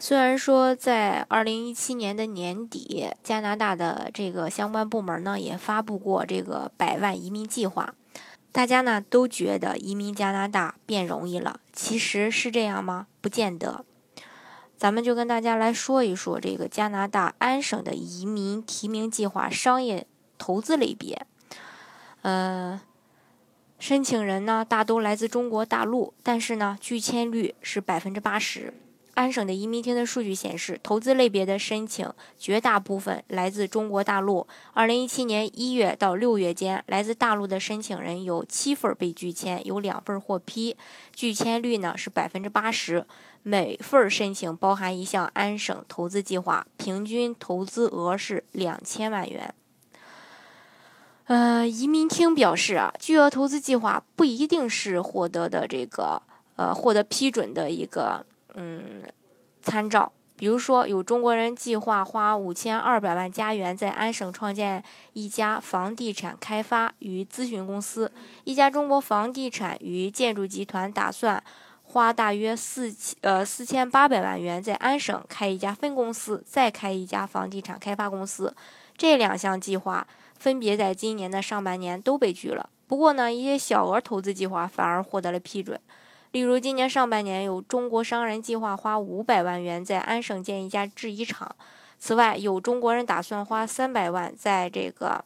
虽然说在二零一七年的年底，加拿大的这个相关部门呢也发布过这个百万移民计划，大家呢都觉得移民加拿大变容易了，其实是这样吗？不见得。咱们就跟大家来说一说这个加拿大安省的移民提名计划商业投资类别。呃，申请人呢大都来自中国大陆，但是呢拒签率是百分之八十。安省的移民厅的数据显示，投资类别的申请绝大部分来自中国大陆。二零一七年一月到六月间，来自大陆的申请人有七份被拒签，有两份获批，拒签率呢是百分之八十。每份申请包含一项安省投资计划，平均投资额是两千万元。呃，移民厅表示啊，巨额投资计划不一定是获得的这个呃获得批准的一个。嗯，参照，比如说有中国人计划花五千二百万加元在安省创建一家房地产开发与咨询公司，一家中国房地产与建筑集团打算花大约四千呃四千八百万元在安省开一家分公司，再开一家房地产开发公司。这两项计划分别在今年的上半年都被拒了。不过呢，一些小额投资计划反而获得了批准。例如，今年上半年有中国商人计划花五百万元在安省建一家制衣厂。此外，有中国人打算花三百万在这个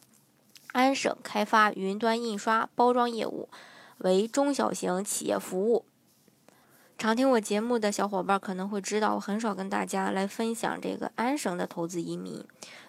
安省开发云端印刷包装业务，为中小型企业服务。常听我节目的小伙伴可能会知道，我很少跟大家来分享这个安省的投资移民。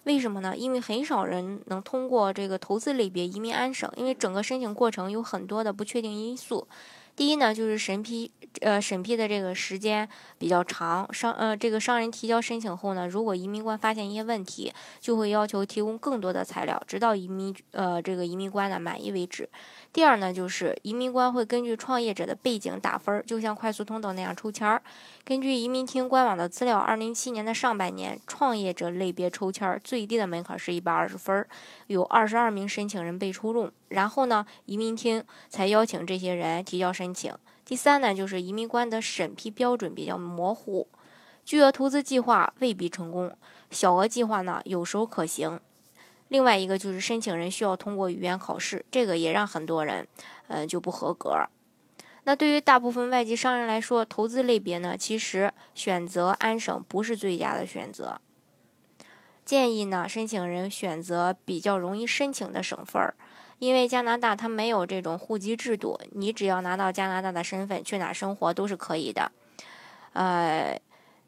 为什么呢？因为很少人能通过这个投资类别移民安省，因为整个申请过程有很多的不确定因素。第一呢，就是审批，呃，审批的这个时间比较长。商，呃，这个商人提交申请后呢，如果移民官发现一些问题，就会要求提供更多的材料，直到移民，呃，这个移民官呢满意为止。第二呢，就是移民官会根据创业者的背景打分，就像快速通道那样抽签儿。根据移民厅官网的资料，二零一七年的上半年，创业者类别抽签儿最低的门槛是一百二十分，有二十二名申请人被抽中。然后呢，移民厅才邀请这些人提交申请。第三呢，就是移民官的审批标准比较模糊，巨额投资计划未必成功，小额计划呢有时候可行。另外一个就是申请人需要通过语言考试，这个也让很多人，嗯，就不合格。那对于大部分外籍商人来说，投资类别呢，其实选择安省不是最佳的选择。建议呢，申请人选择比较容易申请的省份儿，因为加拿大它没有这种户籍制度，你只要拿到加拿大的身份，去哪生活都是可以的。呃，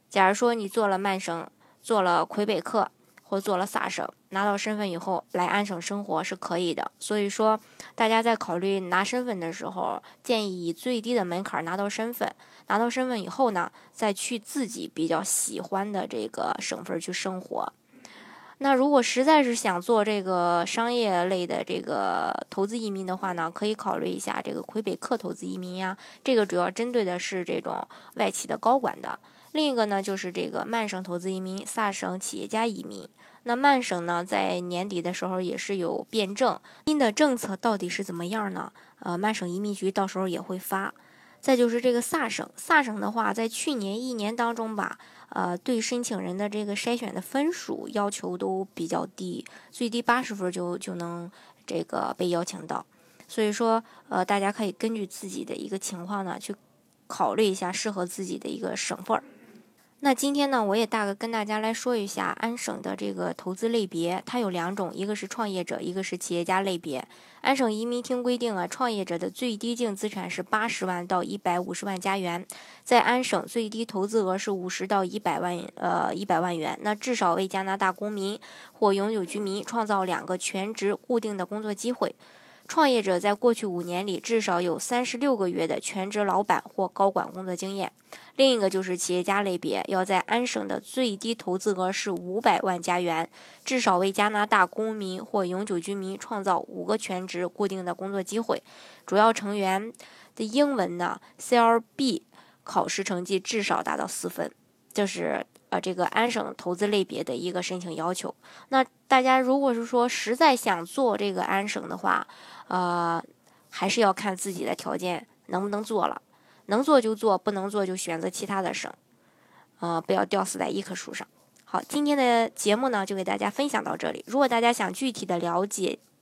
假如说你做了曼省，做了魁北克。或做了萨省，拿到身份以后来安省生活是可以的。所以说，大家在考虑拿身份的时候，建议以最低的门槛拿到身份。拿到身份以后呢，再去自己比较喜欢的这个省份去生活。那如果实在是想做这个商业类的这个投资移民的话呢，可以考虑一下这个魁北克投资移民呀。这个主要针对的是这种外企的高管的。另一个呢，就是这个曼省投资移民、萨省企业家移民。那曼省呢，在年底的时候也是有辩证，新的政策到底是怎么样呢？呃，曼省移民局到时候也会发。再就是这个萨省，萨省的话，在去年一年当中吧，呃，对申请人的这个筛选的分数要求都比较低，最低八十分就就能这个被邀请到。所以说，呃，大家可以根据自己的一个情况呢，去考虑一下适合自己的一个省份儿。那今天呢，我也大概跟大家来说一下安省的这个投资类别，它有两种，一个是创业者，一个是企业家类别。安省移民厅规定啊，创业者的最低净资产是八十万到一百五十万加元，在安省最低投资额是五十到一百万，呃，一百万元。那至少为加拿大公民或永久居民创造两个全职固定的工作机会。创业者在过去五年里至少有三十六个月的全职老板或高管工作经验。另一个就是企业家类别，要在安省的最低投资额是五百万加元，至少为加拿大公民或永久居民创造五个全职固定的工作机会。主要成员的英文呢，CLB 考试成绩至少达到四分，就是呃这个安省投资类别的一个申请要求。那大家如果是说实在想做这个安省的话，呃，还是要看自己的条件能不能做了。能做就做，不能做就选择其他的省，呃，不要吊死在一棵树上。好，今天的节目呢，就给大家分享到这里。如果大家想具体的了解